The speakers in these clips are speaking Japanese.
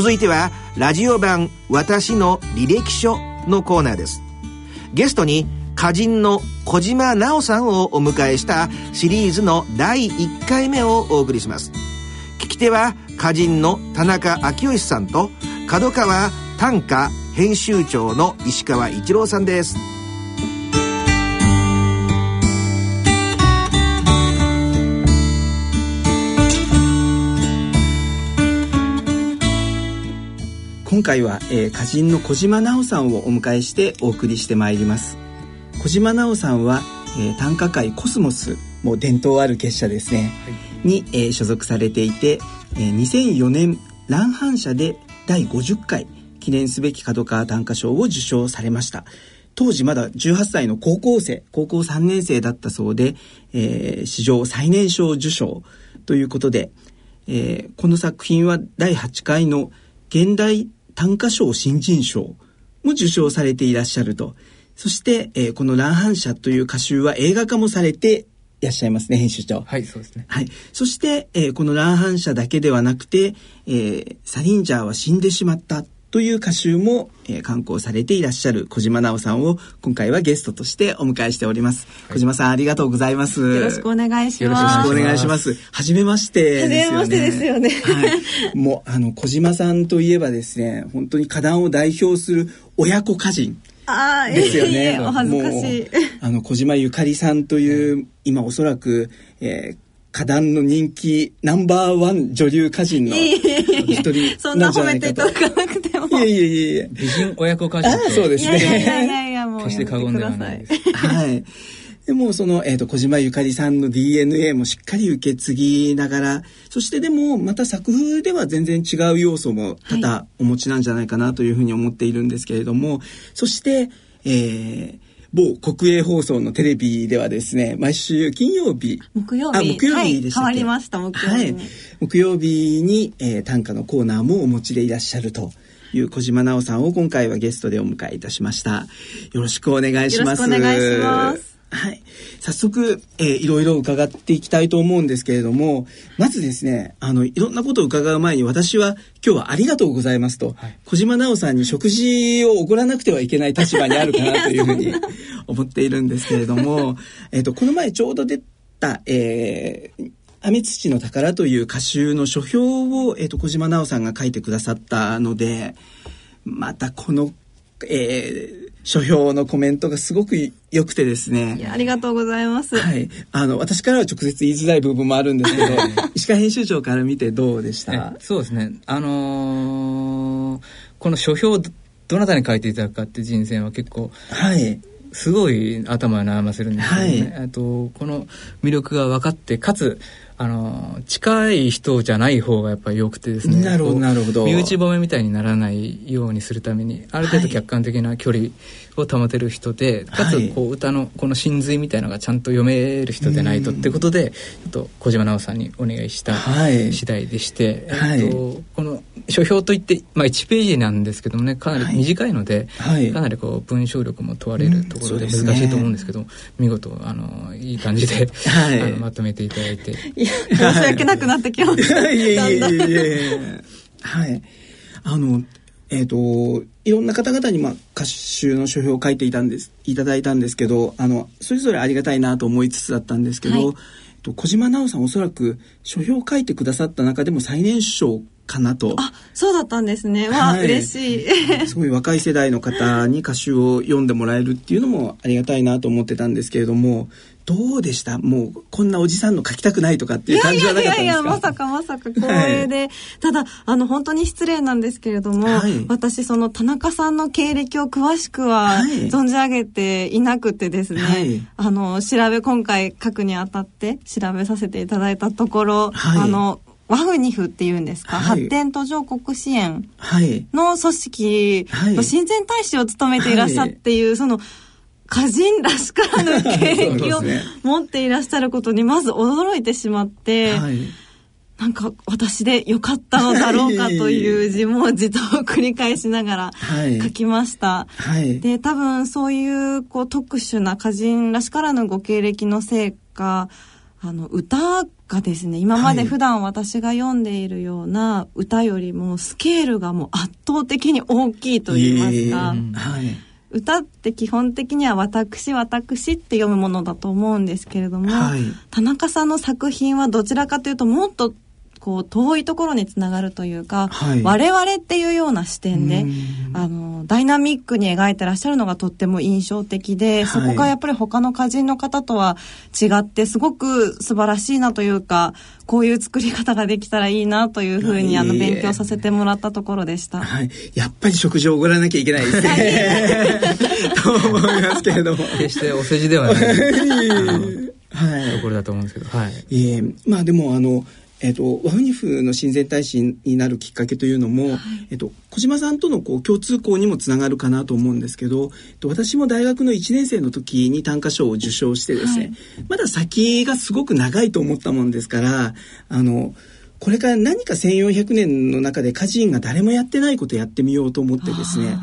続いてはラジオ版私の履歴書のコーナーです。ゲストに歌人の小島奈緒さんをお迎えしたシリーズの第1回目をお送りします。聞き手は歌人の田中昭義さんと角川短歌編集長の石川一郎さんです。今回は、えー、歌人の小島奈緒さんをお迎えしてお送りしてまいります。小島奈緒さんは、えー、短歌界コスモスもう伝統ある結社ですね、はい、に、えー、所属されていて、えー、2004年乱反社で第50回記念すべき角川短歌賞を受賞されました。当時まだ18歳の高校生高校3年生だったそうで、えー、史上最年少受賞ということで、えー、この作品は第8回の現代短歌賞新人賞も受賞されていらっしゃると。そして、えー、この乱反射という歌集は映画化もされていらっしゃいますね、編集長。はい、そうですね。はい。そして、えー、この乱反射だけではなくて、えー、サリンジャーは死んでしまったという歌集も、えー、刊行されていらっしゃる小島奈緒さんを今回はゲストとしてお迎えしております。はい、小島さんありがとうございます。よろしくお願いします。よろしくお願いします。はじめましてね。はじめましてですよね。はい。もうあの小島さんといえばですね、本当に歌壇を代表する親子歌人。ああ、ですよね。お恥ずかしい。あの小島ゆかりさんという今おそらく、えー、歌壇の人気ナンバーワン女流歌人の一人そんな褒めていただかなくやいやいや美人親子歌人。そうですね。いやいやいやいや、もう。決して過言ではないです。はい。でもその、えっ、ー、と、小島ゆかりさんの DNA もしっかり受け継ぎながら、そしてでもまた作風では全然違う要素も多々お持ちなんじゃないかなというふうに思っているんですけれども、そして、えー、某国営放送のテレビではですね、毎週金曜日。木曜日。あ、木曜日でした、はい、変わりました、木曜日はい。木曜日に、えー、短歌のコーナーもお持ちでいらっしゃると。いう小島奈緒さんを今回はゲストでお迎えいたしました。よろしくお願いします。よろしくお願いします。はい。早速、えー、いろいろ伺っていきたいと思うんですけれども、まずですね、あの、いろんなことを伺う前に私は今日はありがとうございますと、はい、小島奈緒さんに食事をおごらなくてはいけない立場にあるかなというふうに 思っているんですけれども、えっと、この前ちょうど出た、えー、雨土の宝という歌集の書評を、えっ、と、小島奈緒さんが書いてくださったので、またこの、えー、書評のコメントがすごく良くてですね。いや、ありがとうございます。はい。あの、私からは直接言いづらい部分もあるんですけど、石川編集長から見てどうでした？そうですね。あのー、この書評、どなたに書いていただくかって人選は結構、はい。すごい頭を悩ませるんですけどね。はい、とこの魅力が分かって、かつ、あの近い人じゃない方がやっぱり良くてですね。なるほどなるほど。身内褒めみたいにならないようにするためにある程度客観的な距離を保てる人で、はい、かつこう歌のこの真髄みたいのがちゃんと読める人でないとってことでちょっと小島奈緒さんにお願いした次第でして、はい、えっと、この書評といって、まあ、1ページなんですけどもねかなり短いので、はい、かなりこう文章力も問われるところで難しいと思うんですけど、ね、見事あのいい感じで、はい、あのまとめていただいて。申し訳なくなってきました。いやいやいやいやはい。あの、えっ、ー、と、いろんな方々に、まあ、歌集の書評を書いていたんです、いただいたんですけど、あの、それぞれありがたいなと思いつつだったんですけど、はい、と小島奈緒さんおそらく書評を書いてくださった中でも最年少かなと。あ、そうだったんですね。わあ、はい、嬉しい。すごい若い世代の方に歌集を読んでもらえるっていうのもありがたいなと思ってたんですけれども、どうでした？もうこんなおじさんの書きたくないとかっていう感じはなかったんですか？いやいやまさかまさか光栄で、はい、ただあの本当に失礼なんですけれども、はい、私その田中さんの経歴を詳しくは存じ上げていなくてですね、はい、あの調べ今回書くにあたって調べさせていただいたところ、あのワフニフっていうんですか、はい、発展途上国支援の組織の親善大使を務めていらっしゃっていう、その歌人らしからぬ経歴を持っていらっしゃることにまず驚いてしまって、はい、なんか私でよかったのだろうかという自問自答を繰り返しながら書きました。はい、で多分そういうこう特殊な歌人らしからぬご経歴のせいかあの歌がですね今まで普段私が読んでいるような歌よりもスケールがもう圧倒的に大きいと言いますか、はい、歌って基本的には私私って読むものだと思うんですけれども、はい、田中さんの作品はどちらかというともっとこう遠いところにつながるというか、はい、我々っていうような視点であのダイナミックに描いてらっしゃるのがとっても印象的で、はい、そこがやっぱり他の歌人の方とは違ってすごく素晴らしいなというかこういう作り方ができたらいいなというふうにあの勉強させてもらったところでした。はい、やっぱり食事をおごらなきゃいけないですね。と思いますけれども。決してお世辞ではない。はい、ところだと思うんですけど。はい。ええまあでもあのえっと、ワフニフの親善大使になるきっかけというのも、はい、えっと、小島さんとのこう共通項にもつながるかなと思うんですけど、えっと、私も大学の1年生の時に短歌賞を受賞してですね、はい、まだ先がすごく長いと思ったもんですからあのこれから何か1400年の中で歌人が誰もやってないことやってみようと思ってですね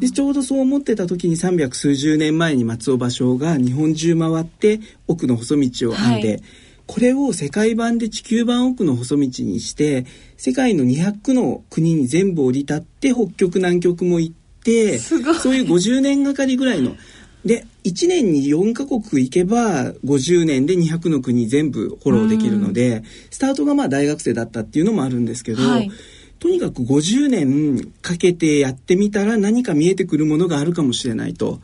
でちょうどそう思ってた時に300数十年前に松尾芭蕉が日本中回って奥の細道を編んで、はいこれを世界版で地球版奥の細道にして世界の200の国に全部降り立って北極南極も行ってそういう50年がかりぐらいの。で1年に4カ国行けば50年で200の国全部フォローできるのでスタートがまあ大学生だったっていうのもあるんですけど、はい、とにかく50年かけてやってみたら何か見えてくるものがあるかもしれないと。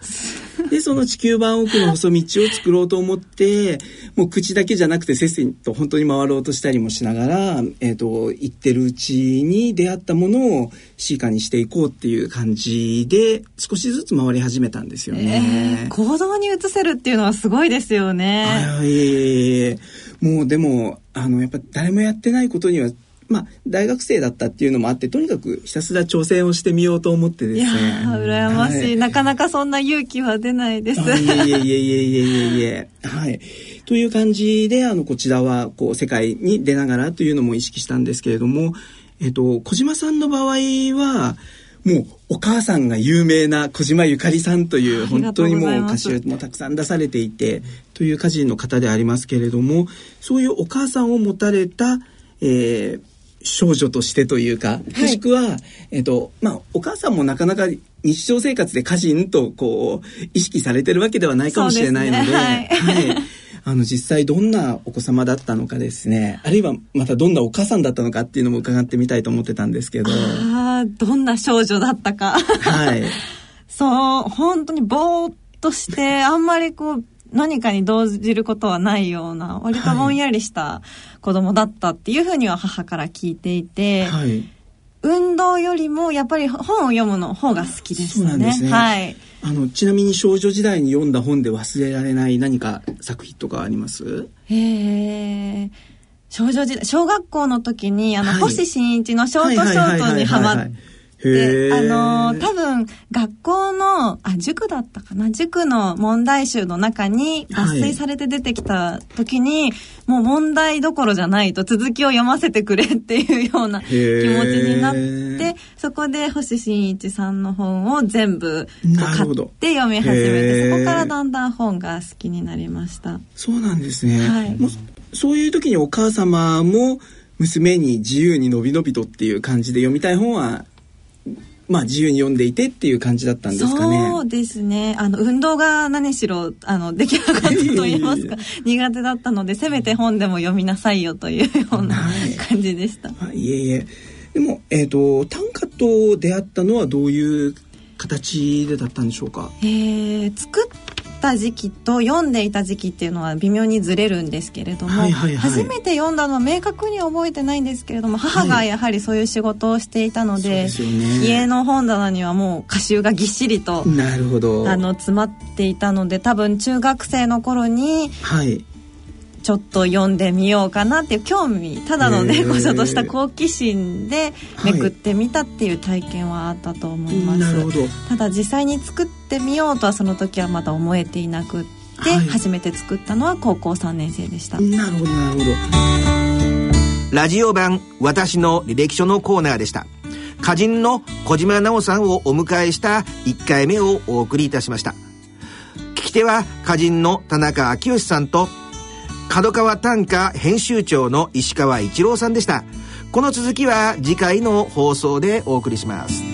で、その地球版奥の細道を作ろうと思って、もう口だけじゃなくてせっせと本当に回ろうとしたりもしながら、えっ、ー、と、行ってるうちに出会ったものをシーカにしていこうっていう感じで、少しずつ回り始めたんですよね。えー、行動に移せるっていうのはすごいですよね。はい、もうでも、あの、やっぱ誰もやってないことにはまあ、大学生だったっていうのもあってとにかくひたすら挑戦をしてみようと思ってですね。いや羨ましい、はい、なかなかそんな勇気は出ないです。いえいえいえいえいえいえいえ。はい。という感じであのこちらはこう世界に出ながらというのも意識したんですけれども、えっと、小島さんの場合はもうお母さんが有名な小島ゆかりさんという本当にもう歌手もたくさん出されていてという歌人の方でありますけれどもそういうお母さんを持たれた、えー、少女としてというか、もしくは、えっ、と、まあ、お母さんもなかなか日常生活で歌人とこう、意識されてるわけではないかもしれないので、でね、はい、はい。あの、実際どんなお子様だったのかですね、あるいはまたどんなお母さんだったのかっていうのも伺ってみたいと思ってたんですけど。ああ、どんな少女だったか。はい。そう、本当にぼーっとして、あんまりこう、何かに動じることはないような割とぼんやりした子供だったっていうふうには母から聞いていて、はい、運動よりもやっぱり本を読むの方が好きですね。ねはい。あのちなみに少女時代に読んだ本で忘れられない何か作品とかあります？へえ。少女時代小学校の時にあの、はい、星新一のショートショートにハマってで、あのー、多分、学校の、あ、塾だったかな？塾の問題集の中に抜粋されて出てきた時に、はい、もう問題どころじゃないと続きを読ませてくれっていうような気持ちになって、そこで星新一さんの本を全部買って読み始めて、そこからだんだん本が好きになりました。そうなんですね。はい。そういう時にお母様も、娘に自由にのびのびとっていう感じで読みたい本はまあ自由に読んでいてっていう感じだったんですかね。そうですね。あの運動が何しろあのできなかったと言いますか苦手だったのでせめて本でも読みなさいよというような感じでした。はい、いえいえ。でもえっ、ー、と短歌と出会ったのはどういう形でだったんでしょうか？えー、作った時期と読んでいた時期っていうのは微妙にずれるんですけれども、はいはいはい、初めて読んだのは明確に覚えてないんですけれども母がやはりそういう仕事をしていたのではいでね、家の本棚にはもう歌集がぎっしりとなるほど。あの詰まっていたので多分中学生の頃に、はい、ちょっと読んでみようかなっていう興味ただのねこそとした好奇心でめくってみたっていう体験はあったと思います、はい、ただ実際に作ってみようとはその時はまだ思えていなくって、はい、初めて作ったのは高校3年生でした。なるほどなるほど。ラジオ版私の履歴書のコーナーでした。歌人の小島奈緒さんをお迎えした1回目をお送りいたしました。聞き手は歌人の田中昭義さんと角川短歌編集長の石川一郎さんでした。この続きは次回の放送でお送りします。